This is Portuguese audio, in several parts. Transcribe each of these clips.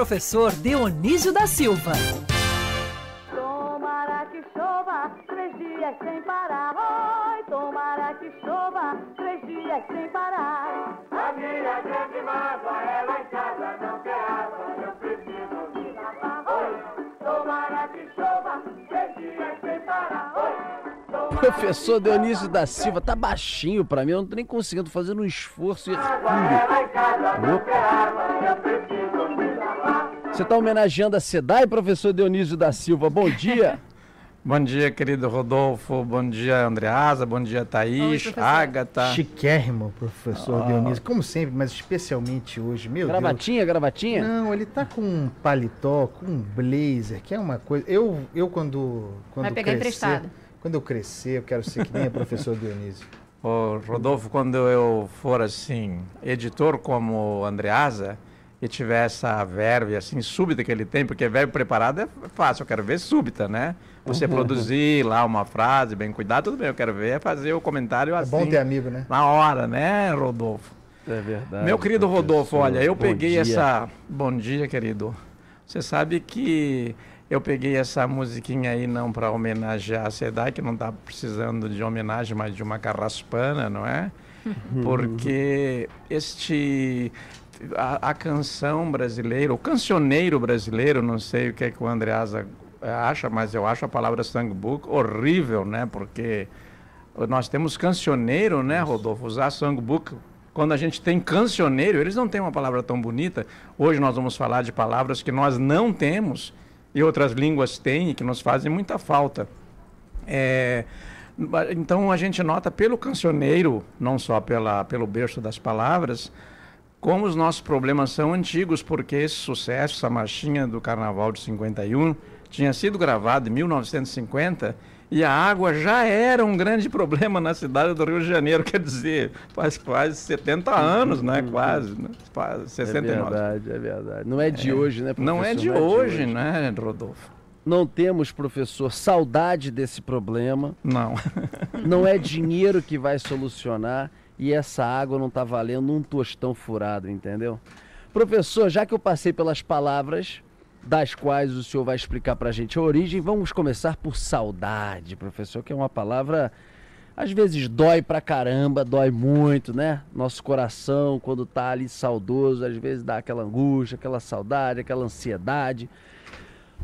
professor Dionísio da Silva. Tomara que chova três dias sem parar. Oi, tomara que chova três dias sem parar. A minha grande mágoa lá em casa não ter água. Eu preciso me lavar. Oi, tomara que chova três dias sem parar. Oi, Professor Dionísio da Silva, tá baixinho pra mim, eu não tô nem conseguindo fazer um esforço hercúleo. Opa. Você tá homenageando a SEDAI, professor Dionísio da Silva, bom dia. Bom dia, querido Rodolfo. Bom dia, Andreasa. Bom dia, Thaís, professor. Agatha. Chiquérrimo, professor Ah. Dionísio, como sempre, mas especialmente hoje, meu Gravatinha, gravatinha? Deus. Não, ele tá com um paletó, com um blazer, que é uma coisa. Eu, eu quando, quando Vai pegar crescer, emprestado. quando eu crescer, eu quero ser que nem o professor Dionísio. Ô, Rodolfo, quando eu for assim, editor como Andreasa e tiver essa verve assim súbita que ele tem, porque verve preparado é fácil, eu quero ver súbita, né? Você produzir lá uma frase bem cuidada, tudo bem, eu quero ver é fazer o comentário É assim. bom ter amigo, né? Na hora, né, Rodolfo? É verdade. Meu querido Rodolfo, olha, eu peguei dia. essa. Bom dia, querido. Você sabe que eu peguei essa musiquinha aí não para homenagear a SEDAI, que não está precisando de homenagem, mas de uma carraspana, não é? Porque este. A, a canção brasileira, o cancioneiro brasileiro, não sei o que, é que o Andreasa eh, acha, mas eu acho a palavra songbook horrível, né? Porque nós temos cancioneiro, né, Rodolfo? Usar songbook. Quando a gente tem cancioneiro, eles não têm uma palavra tão bonita. Hoje nós vamos falar de palavras que nós não temos e outras línguas têm e que nos fazem muita falta. É, então a gente nota pelo cancioneiro, não só pela, pelo berço das palavras, como os nossos problemas são antigos, porque esse sucesso, essa marchinha do Carnaval de 51, tinha sido gravado em 1950 e a água já era um grande problema na cidade do Rio de Janeiro, quer dizer, faz quase 70 anos, né? Quase, né? Faz É 69. verdade, é verdade. Não é de hoje, né, professor? Não é de hoje, né, Rodolfo? Não temos, professor, saudade desse problema. Não. Não é dinheiro que vai solucionar e essa água não está valendo um tostão furado, entendeu? Professor, já que eu passei pelas palavras das quais o senhor vai explicar para a gente a origem, vamos começar por saudade, professor, que é uma palavra às vezes dói pra caramba, dói muito, né? Nosso coração, quando tá ali saudoso, às vezes dá aquela angústia, aquela saudade, aquela ansiedade.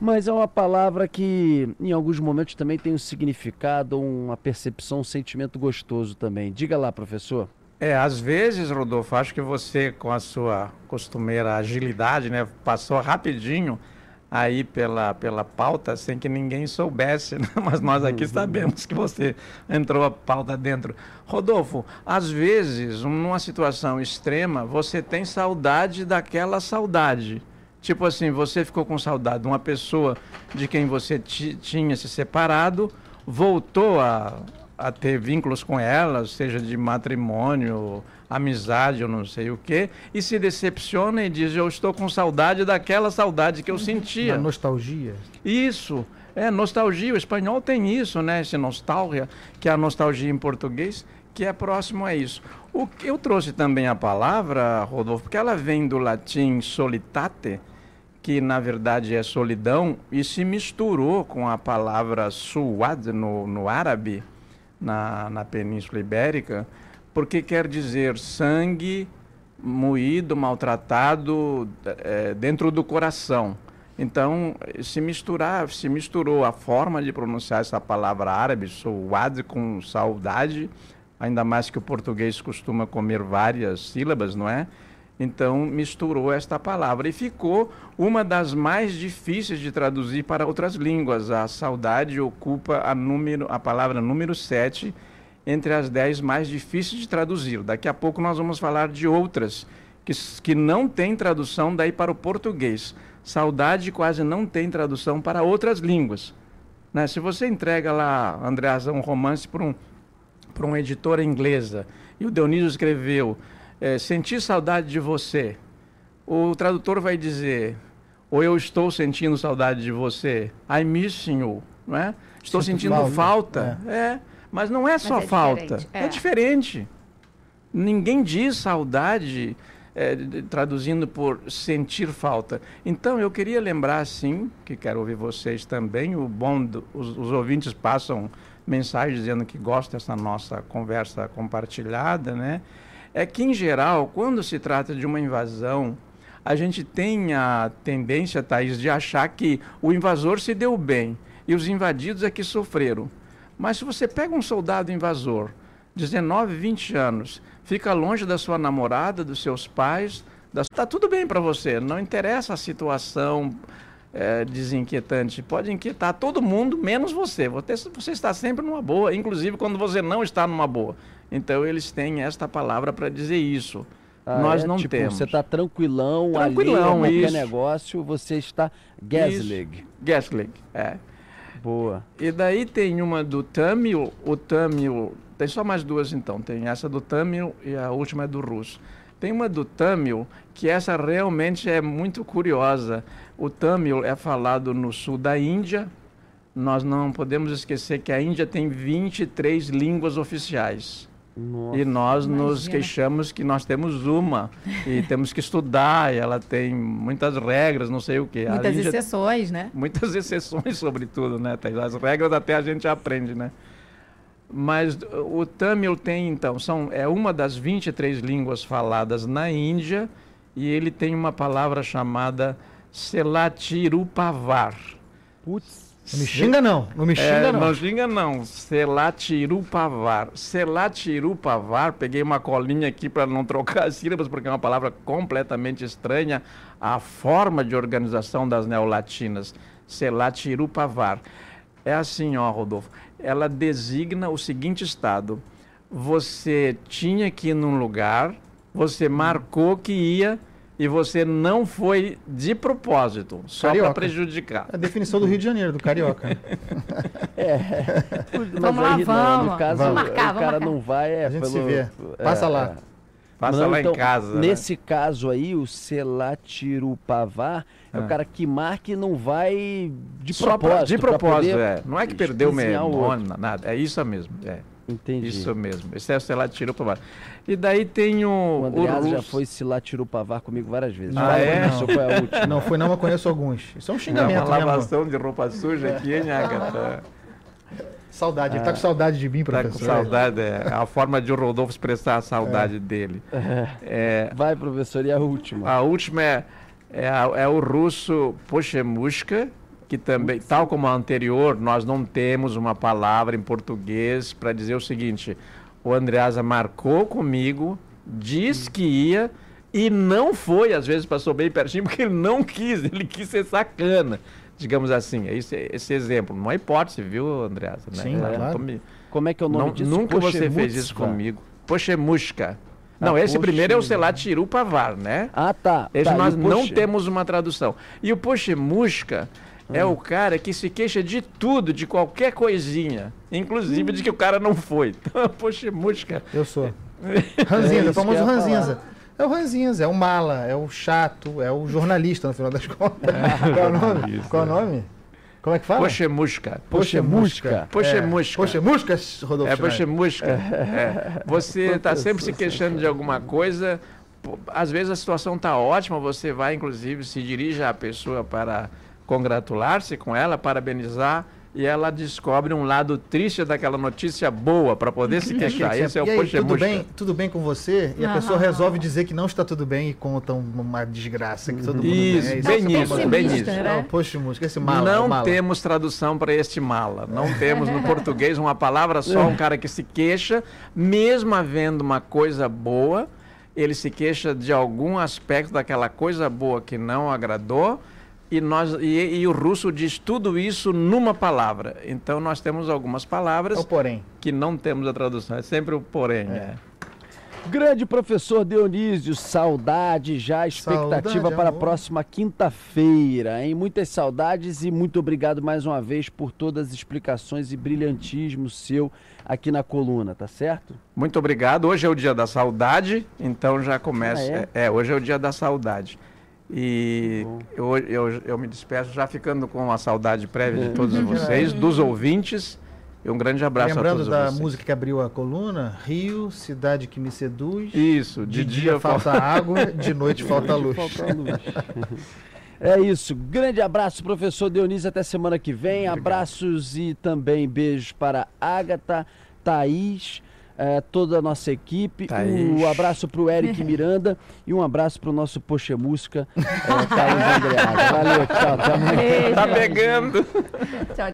Mas é uma palavra que, em alguns momentos, também tem um significado, uma percepção, um sentimento gostoso também. Diga lá, professor. É, às vezes, Rodolfo, acho que você, com a sua costumeira agilidade, né, passou rapidinho aí pela, pela pauta sem que ninguém soubesse, né? mas nós aqui sabemos que você entrou a pauta dentro. Rodolfo, às vezes, numa situação extrema, você tem saudade daquela saudade. Tipo assim, você ficou com saudade de uma pessoa de quem você ti- tinha se separado, voltou a, a ter vínculos com ela, seja de matrimônio, amizade, eu não sei o quê, e se decepciona e diz: Eu estou com saudade daquela saudade que eu sentia. Na nostalgia. Isso, é nostalgia. O espanhol tem isso, né? Esse nostalgia, que é a nostalgia em português, que é próximo a isso. O que eu trouxe também a palavra, Rodolfo, porque ela vem do latim solitate, que na verdade é solidão, e se misturou com a palavra suad no, no árabe, na, na Península Ibérica, porque quer dizer sangue moído, maltratado eh, dentro do coração. Então, se misturar, se misturou a forma de pronunciar essa palavra árabe, suad, com saudade, ainda mais que o português costuma comer várias sílabas, não é? Então, misturou esta palavra e ficou uma das mais difíceis de traduzir para outras línguas. A saudade ocupa a, número, a palavra número 7 entre as 10 mais difíceis de traduzir. Daqui a pouco nós vamos falar de outras que, que não têm tradução daí para o português. Saudade quase não tem tradução para outras línguas. Né? Se você entrega lá, Andreas, um romance para um, uma editora inglesa e o Dionísio escreveu eh, Senti saudade de você, o tradutor vai dizer ou eu estou sentindo saudade de você, I'm missing you, não é? Estou Sinto sentindo falta, falta, é. Mas não é só é falta, diferente, é é. diferente. Ninguém diz saudade é, traduzindo por sentir falta. Então, eu queria lembrar, sim, que quero ouvir vocês também, o bom, do- os, os ouvintes passam mensagens dizendo que gostam dessa nossa conversa compartilhada, né? É que, em geral, quando se trata de uma invasão, a gente tem a tendência, Thaís, de achar que o invasor se deu bem e os invadidos é que sofreram. Mas se você pega um soldado invasor, 19, 20 anos, fica longe da sua namorada, dos seus pais, das... tá tudo bem para você, não interessa a situação é, desinquietante, pode inquietar todo mundo, menos você. você. Você está sempre numa boa, inclusive quando você não está numa boa. Então eles têm esta palavra para dizer isso. Ah, Nós é? não tipo, temos. Você está tranquilão, Tranquilão, alheio a qualquer isso. negócio, você está gaslig. Gaslig, é. Boa. E daí tem uma do Tamil, o Tamil, tem só mais duas então, tem essa do Tamil e a última é do russo. Tem uma do Tamil, que essa realmente é muito curiosa. O Tamil é falado no sul da Índia. Nós não podemos esquecer que a Índia tem 23 línguas oficiais. Nossa. E nós nos Imagina. queixamos que nós temos uma e temos que estudar, e ela tem muitas regras, não sei o quê. Muitas exceções, né? muitas exceções sobretudo, né? Thaís? As regras até a gente aprende, né? Mas o Tamil tem, então, são, é uma das 23 línguas faladas na Índia e ele tem uma palavra chamada Selatirupavar. Putz. Não me xinga não, não me xinga É, não. não xinga não, Selatirupavar. Selatirupavar, peguei uma colinha aqui para não trocar as sílabas, porque é uma palavra completamente estranha à forma de organização das neolatinas. Selatirupavar. É assim, ó, Rodolfo. Ela designa o seguinte estado. Você tinha que ir num lugar, você marcou que ia e você não foi de propósito, só para prejudicar. É a definição do Rio de Janeiro, do carioca. né? Mas Vamos lá, não, vamos. no caso, Vamos marcar, o vamos cara marcar. não vai, é A gente se pelo- vê. Passa é, lá. é. Passa Não, lá então, em casa. né? Nesse caso aí, o Selatirupavar é. o É. cara que marca e não vai de Só pra- propósito. de propósito, é. Não é que perdeu o nada. É isso mesmo. É. Entendi. Isso mesmo. Esse é o para baixo. E daí tem o. O Andreasa já foi Selatirupavar comigo várias vezes. Ah, é? Essa foi a última. Não foi não, mas conheço alguns. Isso é um É xingamento uma mesmo. lavação de roupa suja aqui, hein, Agatha? Saudade, ele tá com saudade de mim, Tá com professor. saudade. É a forma de o Rodolfo expressar a saudade dele. É, Vai, professor, e a última? a última é, é, a- é o russo Poshemushka, que também, tal como a anterior, nós não temos uma palavra em português para dizer o seguinte: o Andreasa marcou comigo, disse que ia e não foi, às vezes passou bem pertinho, porque ele não quis, ele quis ser sacana. Digamos assim, é esse, esse exemplo. Não é hipótese, viu, Andreasa? Né? Sim, claro. me- Como é que é o nome não, disso? nunca você fez isso comigo. Pochemushka. Ah, Não, esse primeiro é o Poche- Selatirupavar, né? Ah, tá. Esse tá, nós não temos uma tradução. E o Pochemushka é o cara que se queixa de tudo, de qualquer coisinha. Inclusive de que o cara não foi. Então, é o Pochemushka. Eu sou. É Ranzinza, o famoso ranzinza. É o ranzinza, é o mala, é o chato, é o jornalista, no final das contas. Qual é o nome? Isso, Qual é o é. nome? Como é que fala? Pochemushka. Pochemusca. Pochemusca. É. Pochemusca, Rodolfo É. Pochemushka. É. Você está sempre se queixando de alguma coisa. Às vezes a situação está ótima, você vai, inclusive, se dirige à pessoa para congratular-se com ela, parabenizar, e ela descobre um lado triste daquela notícia boa para poder se queixar. Esse é o e aí, tudo Pochemushka. bem, tudo bem com você? E a Aham. pessoa resolve dizer que não está tudo bem e conta um- uma desgraça que todo mundo Isso. É bem isso, é o famoso- bem isso. né? É o Pochemusca, esse mala. não mala. temos tradução para este mala. Não temos no português uma palavra só, um cara que se queixa, mesmo havendo uma coisa boa, ele se queixa de algum aspecto daquela coisa boa que não agradou. E, nós, e, e o russo diz tudo isso numa palavra. Então nós temos algumas É palavras o porém. que não temos a tradução. É sempre o porém. é. Grande professor Dionísio, saudade já, expectativa Saudade, para a amor. próxima quinta-feira, hein? Muitas saudades e muito obrigado mais uma vez por todas as explicações e brilhantismo seu aqui na coluna, tá certo? Muito obrigado. Hoje é o dia da saudade, então já começa. Ah, é? hoje é o dia da saudade. E eu, eu, eu me despeço já ficando com a saudade prévia de todos vocês, dos ouvintes E um grande abraço a Lembrando todos da vocês. música que abriu a coluna, Rio, cidade que me seduz. Isso, De, dia, falta água, de noite falta luz. Falta a luz. É isso. Grande abraço, professor Dionísio. Até semana que vem. Abraços e também beijos para Agatha, Thaís, eh, toda a nossa equipe. Thaís. Um abraço para o Eric Miranda e um abraço para o nosso Poxa Música, eh, Carlos Andreado. Valeu, tchau. Até amanhã. Tá pegando. Tchau,